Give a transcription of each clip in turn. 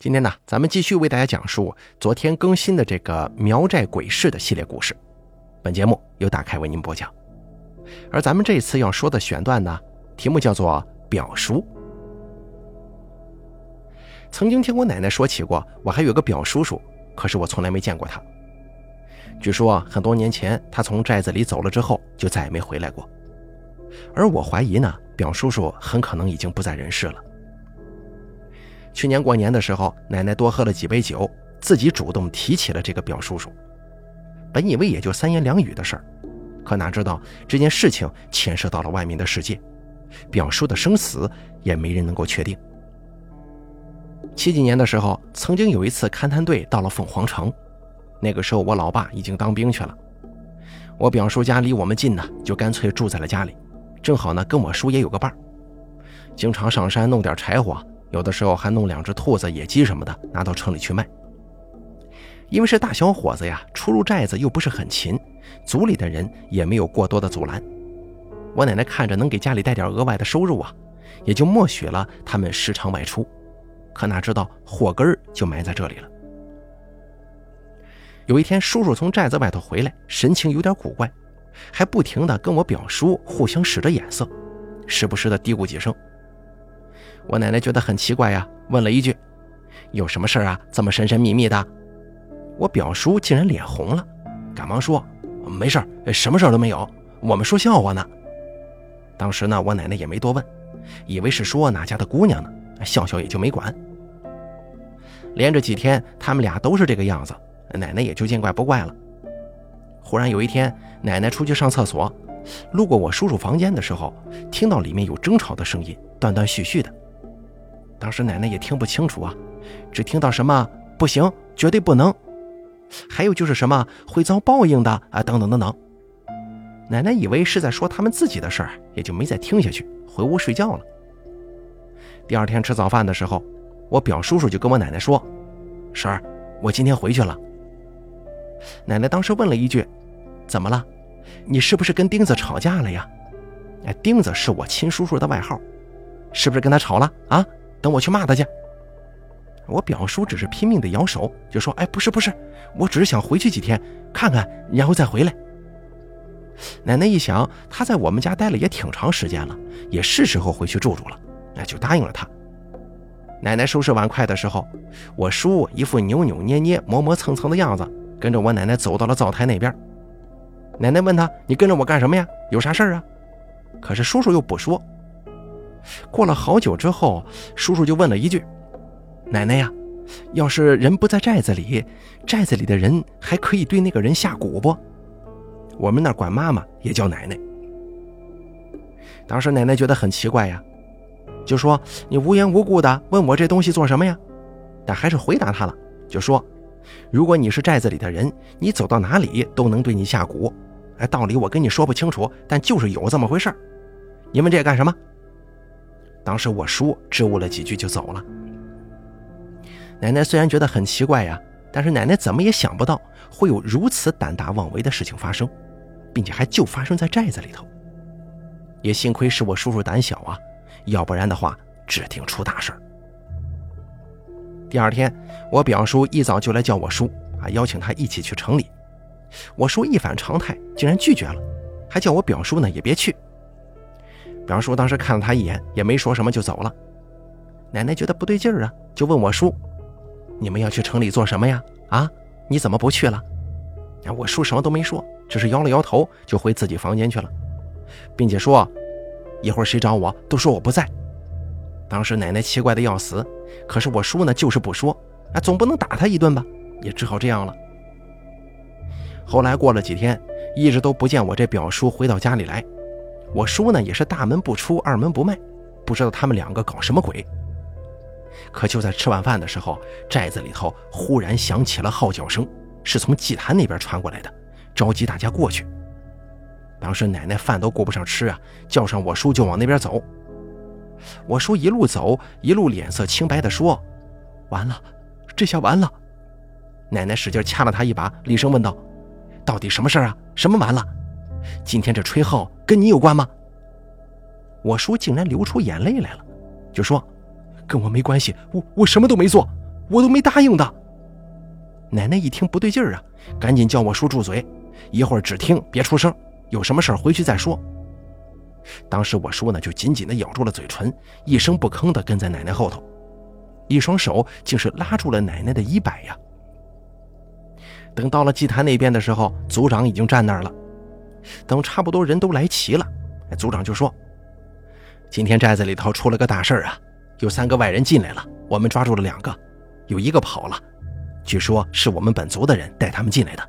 今天呢，咱们继续为大家讲述昨天更新的这个苗寨鬼市的系列故事。本节目由大开为您播讲，而咱们这次要说的选段呢，题目叫做“表叔”。曾经听我奶奶说起过，我还有个表叔叔，可是我从来没见过他。据说很多年前他从寨子里走了之后，就再也没回来过。而我怀疑呢，表叔叔很可能已经不在人世了。去年过年的时候，奶奶多喝了几杯酒，自己主动提起了这个表叔叔。本以为也就三言两语的事儿，可哪知道这件事情牵涉到了外面的世界，表叔的生死也没人能够确定。七几年的时候，曾经有一次勘探队到了凤凰城，那个时候我老爸已经当兵去了，我表叔家离我们近呢，就干脆住在了家里，正好呢跟我叔也有个伴儿，经常上山弄点柴火。有的时候还弄两只兔子、野鸡什么的拿到城里去卖。因为是大小伙子呀，出入寨子又不是很勤，族里的人也没有过多的阻拦。我奶奶看着能给家里带点额外的收入啊，也就默许了他们时常外出。可哪知道祸根儿就埋在这里了。有一天，叔叔从寨子外头回来，神情有点古怪，还不停的跟我表叔互相使着眼色，时不时的嘀咕几声。我奶奶觉得很奇怪呀，问了一句：“有什么事儿啊？这么神神秘秘的？”我表叔竟然脸红了，赶忙说：“没事儿什么事儿都没有，我们说笑话呢。”当时呢，我奶奶也没多问，以为是说哪家的姑娘呢，笑笑也就没管。连着几天，他们俩都是这个样子，奶奶也就见怪不怪了。忽然有一天，奶奶出去上厕所，路过我叔叔房间的时候，听到里面有争吵的声音，断断续续的。当时奶奶也听不清楚啊，只听到什么“不行，绝对不能”，还有就是什么“会遭报应的”啊，等等等等。奶奶以为是在说他们自己的事儿，也就没再听下去，回屋睡觉了。第二天吃早饭的时候，我表叔叔就跟我奶奶说：“婶儿，我今天回去了。”奶奶当时问了一句：“怎么了？你是不是跟钉子吵架了呀？”哎，钉子是我亲叔叔的外号，是不是跟他吵了啊？等我去骂他去。我表叔只是拼命的摇手，就说：“哎，不是不是，我只是想回去几天看看，然后再回来。”奶奶一想，他在我们家待了也挺长时间了，也是时候回去住住了，那就答应了他。奶奶收拾碗筷的时候，我叔一副扭扭捏捏、磨磨蹭蹭的样子，跟着我奶奶走到了灶台那边。奶奶问他：“你跟着我干什么呀？有啥事儿啊？”可是叔叔又不说。过了好久之后，叔叔就问了一句：“奶奶呀，要是人不在寨子里，寨子里的人还可以对那个人下蛊不？”我们那管妈妈也叫奶奶。当时奶奶觉得很奇怪呀，就说：“你无缘无故的问我这东西做什么呀？”但还是回答他了，就说：“如果你是寨子里的人，你走到哪里都能对你下蛊。哎，道理我跟你说不清楚，但就是有这么回事你问这干什么？”当时我叔支吾了几句就走了。奶奶虽然觉得很奇怪呀，但是奶奶怎么也想不到会有如此胆大妄为的事情发生，并且还就发生在寨子里头。也幸亏是我叔叔胆小啊，要不然的话指定出大事。第二天，我表叔一早就来叫我叔啊，邀请他一起去城里。我叔一反常态，竟然拒绝了，还叫我表叔呢也别去。表叔当时看了他一眼，也没说什么就走了。奶奶觉得不对劲儿啊，就问我叔：“你们要去城里做什么呀？啊，你怎么不去了？”我叔什么都没说，只是摇了摇头，就回自己房间去了，并且说：“一会儿谁找我，都说我不在。”当时奶奶奇怪的要死，可是我叔呢就是不说，啊，总不能打他一顿吧，也只好这样了。后来过了几天，一直都不见我这表叔回到家里来。我叔呢也是大门不出二门不迈，不知道他们两个搞什么鬼。可就在吃晚饭的时候，寨子里头忽然响起了号角声，是从祭坛那边传过来的，召集大家过去。当时奶奶饭都顾不上吃啊，叫上我叔就往那边走。我叔一路走一路脸色青白的说：“完了，这下完了。”奶奶使劲掐了他一把，厉声问道：“到底什么事啊？什么完了？”今天这吹号跟你有关吗？我叔竟然流出眼泪来了，就说：“跟我没关系，我我什么都没做，我都没答应的。奶奶一听不对劲儿啊，赶紧叫我叔住嘴，一会儿只听别出声，有什么事儿回去再说。当时我叔呢就紧紧地咬住了嘴唇，一声不吭地跟在奶奶后头，一双手竟是拉住了奶奶的衣摆呀。等到了祭坛那边的时候，族长已经站那儿了。等差不多人都来齐了，族长就说：“今天寨子里头出了个大事儿啊，有三个外人进来了，我们抓住了两个，有一个跑了。”据说是我们本族的人带他们进来的，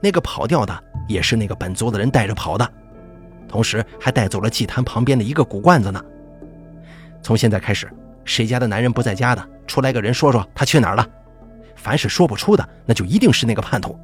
那个跑掉的也是那个本族的人带着跑的，同时还带走了祭坛旁边的一个古罐子呢。从现在开始，谁家的男人不在家的，出来个人说说他去哪儿了。凡是说不出的，那就一定是那个叛徒。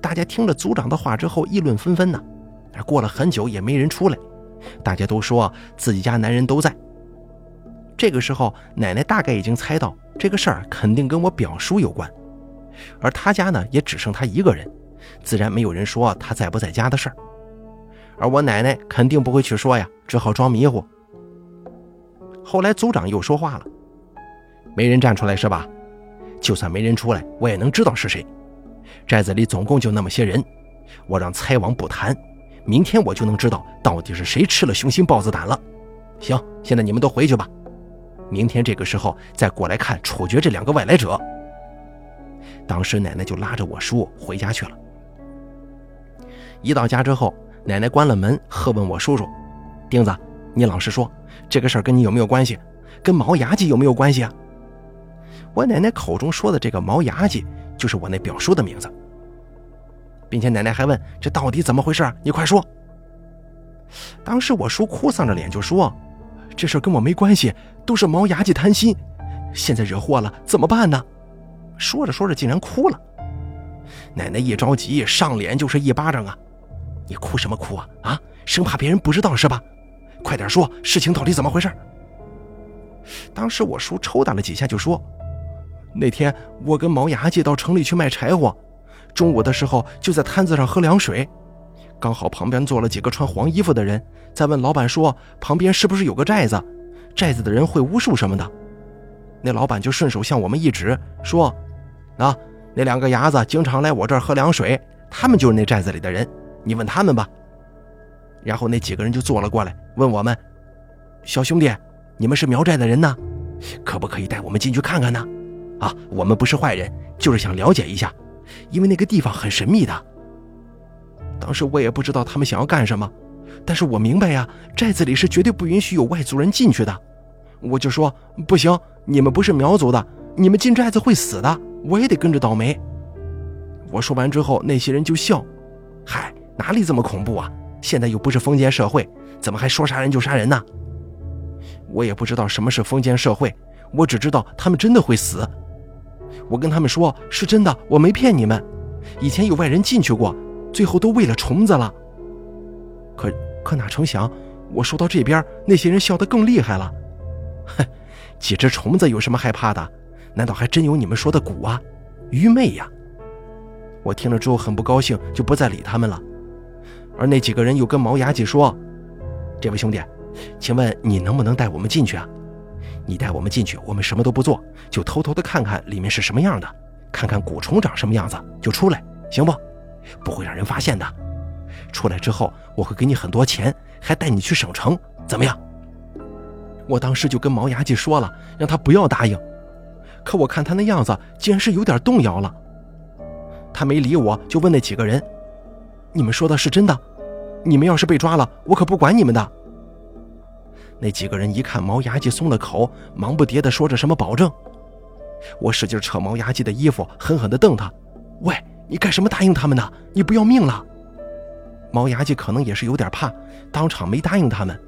大家听了族长的话之后，议论纷纷呢。过了很久也没人出来，大家都说自己家男人都在。这个时候，奶奶大概已经猜到这个事儿肯定跟我表叔有关，而他家呢也只剩他一个人，自然没有人说他在不在家的事儿。而我奶奶肯定不会去说呀，只好装迷糊。后来族长又说话了：“没人站出来是吧？就算没人出来，我也能知道是谁。寨子里总共就那么些人，我让猜王不谈，明天我就能知道到底是谁吃了雄心豹子胆了。行，现在你们都回去吧。”明天这个时候再过来看处决这两个外来者。当时奶奶就拉着我叔回家去了。一到家之后，奶奶关了门，喝问我叔叔：“钉子，你老实说，这个事儿跟你有没有关系？跟毛牙祭有没有关系啊？”我奶奶口中说的这个毛牙祭，就是我那表叔的名字，并且奶奶还问：“这到底怎么回事？你快说。”当时我叔哭丧着脸就说。这事跟我没关系，都是毛牙祭贪心，现在惹祸了，怎么办呢？说着说着竟然哭了。奶奶一着急，上脸就是一巴掌啊！你哭什么哭啊？啊，生怕别人不知道是吧？快点说，事情到底怎么回事？当时我叔抽打了几下，就说：“那天我跟毛牙祭到城里去卖柴火，中午的时候就在摊子上喝凉水。”刚好旁边坐了几个穿黄衣服的人，在问老板说：“旁边是不是有个寨子？寨子的人会巫术什么的？”那老板就顺手向我们一指，说：“啊，那两个伢子经常来我这儿喝凉水，他们就是那寨子里的人，你问他们吧。”然后那几个人就坐了过来，问我们：“小兄弟，你们是苗寨的人呢，可不可以带我们进去看看呢？啊，我们不是坏人，就是想了解一下，因为那个地方很神秘的。”当时我也不知道他们想要干什么，但是我明白呀，寨子里是绝对不允许有外族人进去的。我就说不行，你们不是苗族的，你们进寨子会死的，我也得跟着倒霉。我说完之后，那些人就笑，嗨，哪里这么恐怖啊？现在又不是封建社会，怎么还说杀人就杀人呢？我也不知道什么是封建社会，我只知道他们真的会死。我跟他们说，是真的，我没骗你们，以前有外人进去过。最后都喂了虫子了，可可哪成想，我说到这边，那些人笑得更厉害了。哼，几只虫子有什么害怕的？难道还真有你们说的蛊啊？愚昧呀！我听了之后很不高兴，就不再理他们了。而那几个人又跟毛牙姐说：“这位兄弟，请问你能不能带我们进去啊？你带我们进去，我们什么都不做，就偷偷的看看里面是什么样的，看看蛊虫长什么样子，就出来，行不？”不会让人发现的。出来之后，我会给你很多钱，还带你去省城，怎么样？我当时就跟毛牙祭说了，让他不要答应。可我看他那样子，竟然是有点动摇了。他没理我，就问那几个人：“你们说的是真的？你们要是被抓了，我可不管你们的。”那几个人一看毛牙祭松了口，忙不迭地说着什么保证。我使劲扯毛牙祭的衣服，狠狠地瞪他：“喂！”你干什么答应他们呢？你不要命了？毛牙祭可能也是有点怕，当场没答应他们。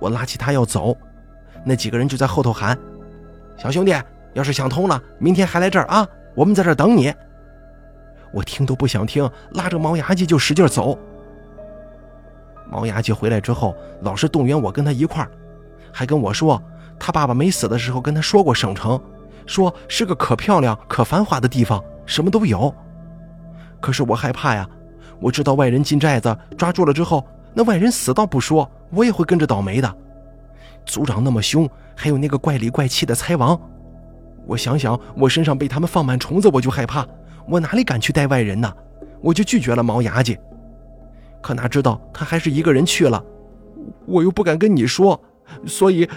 我拉起他要走，那几个人就在后头喊：“小兄弟，要是想通了，明天还来这儿啊！我们在这儿等你。”我听都不想听，拉着毛牙祭就使劲走。毛牙姐回来之后，老是动员我跟他一块儿，还跟我说他爸爸没死的时候跟他说过省城，说是个可漂亮、可繁华的地方，什么都有。可是我害怕呀，我知道外人进寨子抓住了之后，那外人死倒不说，我也会跟着倒霉的。族长那么凶，还有那个怪里怪气的猜王，我想想，我身上被他们放满虫子，我就害怕，我哪里敢去带外人呢？我就拒绝了毛牙姐。可哪知道他还是一个人去了，我又不敢跟你说，所以……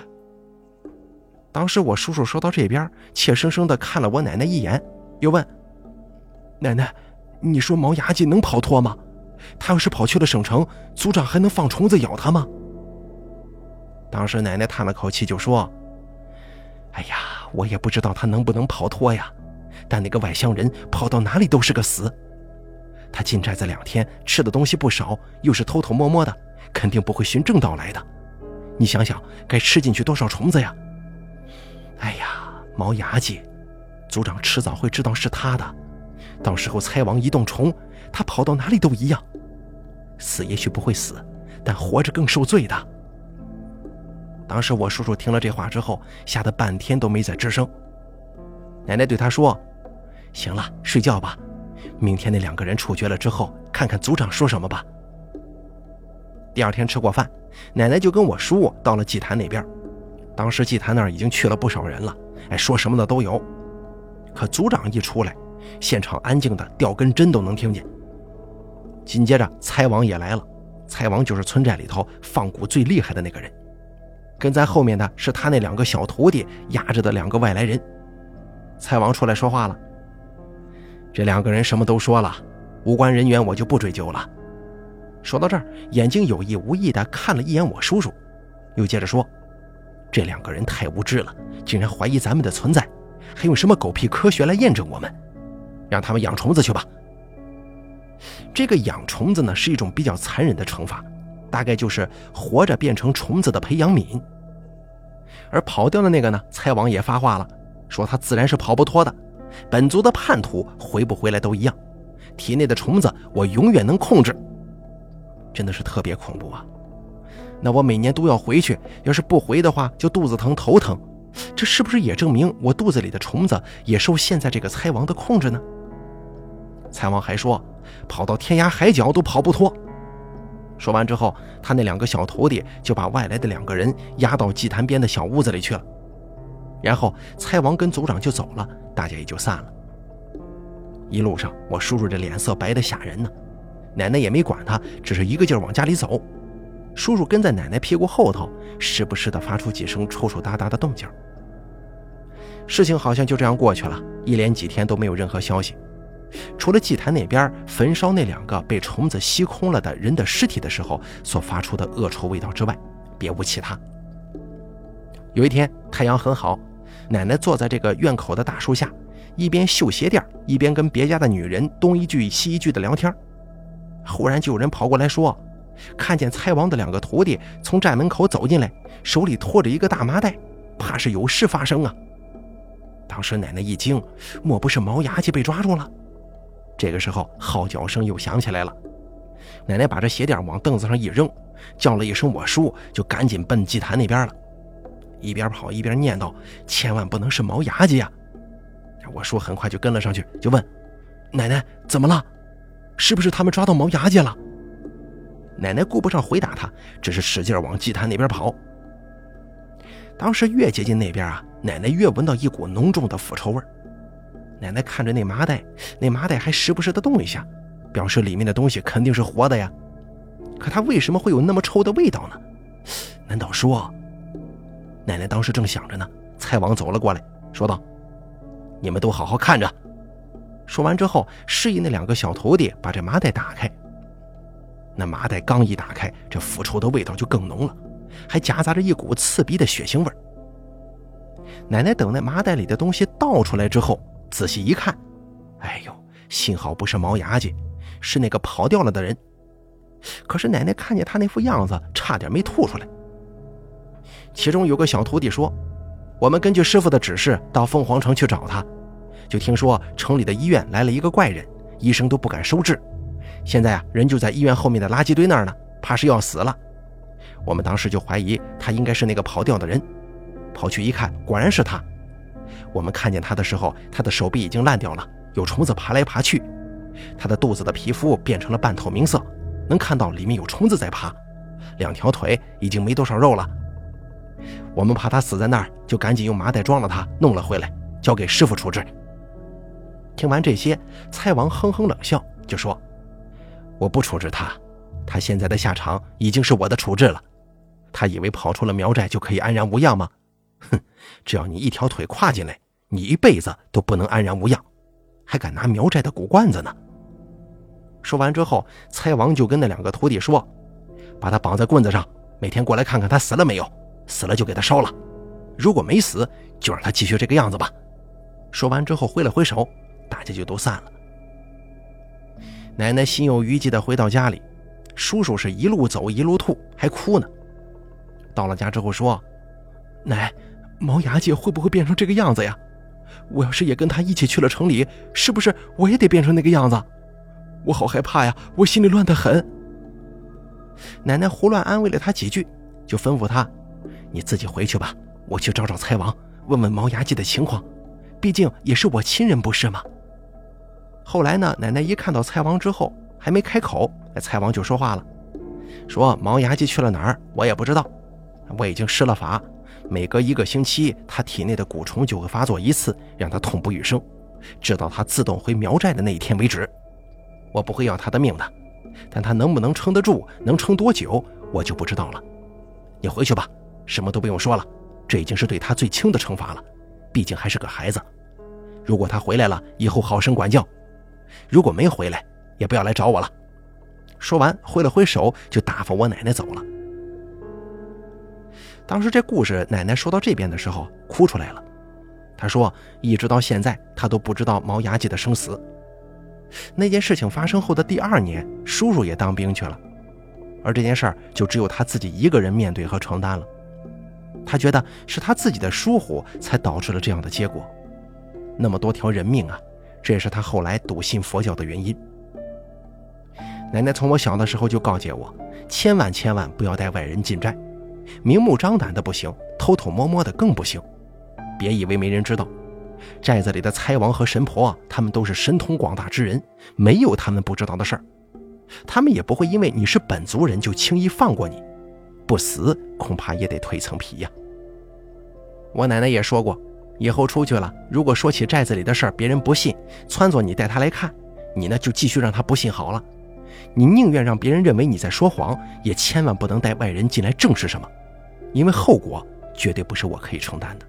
当时我叔叔说到这边，怯生生的看了我奶奶一眼，又问：“奶奶，你说毛牙姐能跑脱吗？他要是跑去了省城，组长还能放虫子咬他吗？”当时奶奶叹了口气，就说：“哎呀。”我也不知道他能不能跑脱呀，但那个外乡人跑到哪里都是个死。他进寨子两天，吃的东西不少，又是偷偷摸摸的，肯定不会循正道来的。你想想，该吃进去多少虫子呀？哎呀，毛牙鸡，族长迟早会知道是他的，到时候猜王一动虫，他跑到哪里都一样。死也许不会死，但活着更受罪的。当时我叔叔听了这话之后，吓得半天都没再吱声。奶奶对他说：“行了，睡觉吧。明天那两个人处决了之后，看看族长说什么吧。”第二天吃过饭，奶奶就跟我叔到了祭坛那边。当时祭坛那儿已经去了不少人了，哎，说什么的都有。可族长一出来，现场安静的掉根针都能听见。紧接着，猜王也来了。猜王就是村寨里头放蛊最厉害的那个人。跟在后面的是他那两个小徒弟压着的两个外来人。蔡王出来说话了。这两个人什么都说了，无关人员我就不追究了。说到这儿，眼睛有意无意地看了一眼我叔叔，又接着说：“这两个人太无知了，竟然怀疑咱们的存在，还用什么狗屁科学来验证我们？让他们养虫子去吧。”这个养虫子呢，是一种比较残忍的惩罚。大概就是活着变成虫子的培养皿，而跑掉的那个呢？蔡王也发话了，说他自然是跑不脱的，本族的叛徒回不回来都一样，体内的虫子我永远能控制。真的是特别恐怖啊！那我每年都要回去，要是不回的话，就肚子疼、头疼，这是不是也证明我肚子里的虫子也受现在这个猜王的控制呢？猜王还说，跑到天涯海角都跑不脱。说完之后，他那两个小徒弟就把外来的两个人押到祭坛边的小屋子里去了。然后蔡王跟族长就走了，大家也就散了。一路上，我叔叔这脸色白得吓人呢，奶奶也没管他，只是一个劲儿往家里走。叔叔跟在奶奶屁股后头，时不时的发出几声抽抽搭搭的动静。事情好像就这样过去了，一连几天都没有任何消息。除了祭坛那边焚烧那两个被虫子吸空了的人的尸体的时候所发出的恶臭味道之外，别无其他。有一天太阳很好，奶奶坐在这个院口的大树下，一边绣鞋垫，一边跟别家的女人东一句西一句的聊天。忽然就有人跑过来说，看见猜王的两个徒弟从寨门口走进来，手里拖着一个大麻袋，怕是有事发生啊。当时奶奶一惊，莫不是毛牙姐被抓住了？这个时候，号角声又响起来了。奶奶把这鞋垫往凳子上一扔，叫了一声“我叔”，就赶紧奔祭坛那边了。一边跑一边念叨：“千万不能是毛牙鸡呀！”我叔很快就跟了上去，就问：“奶奶怎么了？是不是他们抓到毛牙鸡了？”奶奶顾不上回答他，只是使劲往祭坛那边跑。当时越接近那边啊，奶奶越闻到一股浓重的腐臭味。奶奶看着那麻袋，那麻袋还时不时的动一下，表示里面的东西肯定是活的呀。可它为什么会有那么臭的味道呢？难道说……奶奶当时正想着呢，蔡王走了过来，说道：“你们都好好看着。”说完之后，示意那两个小徒弟把这麻袋打开。那麻袋刚一打开，这腐臭的味道就更浓了，还夹杂着一股刺鼻的血腥味。奶奶等那麻袋里的东西倒出来之后。仔细一看，哎呦，幸好不是毛牙姐，是那个跑掉了的人。可是奶奶看见他那副样子，差点没吐出来。其中有个小徒弟说：“我们根据师傅的指示到凤凰城去找他，就听说城里的医院来了一个怪人，医生都不敢收治。现在啊，人就在医院后面的垃圾堆那儿呢，怕是要死了。我们当时就怀疑他应该是那个跑掉的人，跑去一看，果然是他。”我们看见他的时候，他的手臂已经烂掉了，有虫子爬来爬去，他的肚子的皮肤变成了半透明色，能看到里面有虫子在爬，两条腿已经没多少肉了。我们怕他死在那儿，就赶紧用麻袋装了他，弄了回来，交给师傅处置。听完这些，蔡王哼哼冷笑，就说：“我不处置他，他现在的下场已经是我的处置了。他以为跑出了苗寨就可以安然无恙吗？哼！只要你一条腿跨进来，你一辈子都不能安然无恙，还敢拿苗寨的古罐子呢？”说完之后，蔡王就跟那两个徒弟说：“把他绑在棍子上，每天过来看看他死了没有，死了就给他烧了，如果没死，就让他继续这个样子吧。”说完之后挥了挥手，大家就都散了。奶奶心有余悸地回到家里，叔叔是一路走一路吐，还哭呢。到了家之后说：“奶，毛牙姐会不会变成这个样子呀？我要是也跟她一起去了城里，是不是我也得变成那个样子？”我好害怕呀，我心里乱得很。奶奶胡乱安慰了他几句，就吩咐他：“你自己回去吧，我去找找蔡王，问问毛牙祭的情况，毕竟也是我亲人，不是吗？”后来呢，奶奶一看到蔡王之后，还没开口，蔡王就说话了，说：“毛牙祭去了哪儿，我也不知道。我已经施了法，每隔一个星期，他体内的蛊虫就会发作一次，让他痛不欲生，直到他自动回苗寨的那一天为止。”我不会要他的命的，但他能不能撑得住，能撑多久，我就不知道了。你回去吧，什么都不用说了，这已经是对他最轻的惩罚了，毕竟还是个孩子。如果他回来了，以后好生管教；如果没回来，也不要来找我了。说完，挥了挥手，就打发我奶奶走了。当时这故事，奶奶说到这边的时候，哭出来了。她说，一直到现在，她都不知道毛牙姐的生死。那件事情发生后的第二年，叔叔也当兵去了，而这件事儿就只有他自己一个人面对和承担了。他觉得是他自己的疏忽才导致了这样的结果，那么多条人命啊，这也是他后来笃信佛教的原因。奶奶从我小的时候就告诫我，千万千万不要带外人进寨，明目张胆的不行，偷偷摸摸的更不行，别以为没人知道。寨子里的猜王和神婆啊，他们都是神通广大之人，没有他们不知道的事儿。他们也不会因为你是本族人就轻易放过你，不死恐怕也得蜕层皮呀。我奶奶也说过，以后出去了，如果说起寨子里的事儿，别人不信，撺掇你带他来看，你呢就继续让他不信好了。你宁愿让别人认为你在说谎，也千万不能带外人进来证实什么，因为后果绝对不是我可以承担的。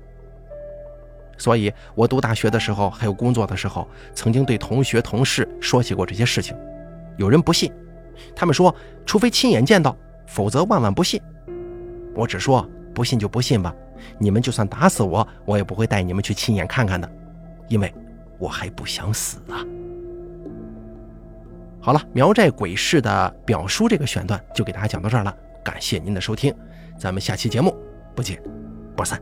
所以，我读大学的时候，还有工作的时候，曾经对同学、同事说起过这些事情。有人不信，他们说，除非亲眼见到，否则万万不信。我只说，不信就不信吧。你们就算打死我，我也不会带你们去亲眼看看的，因为我还不想死啊。好了，苗寨鬼市的表叔这个选段就给大家讲到这儿了，感谢您的收听，咱们下期节目不见不散。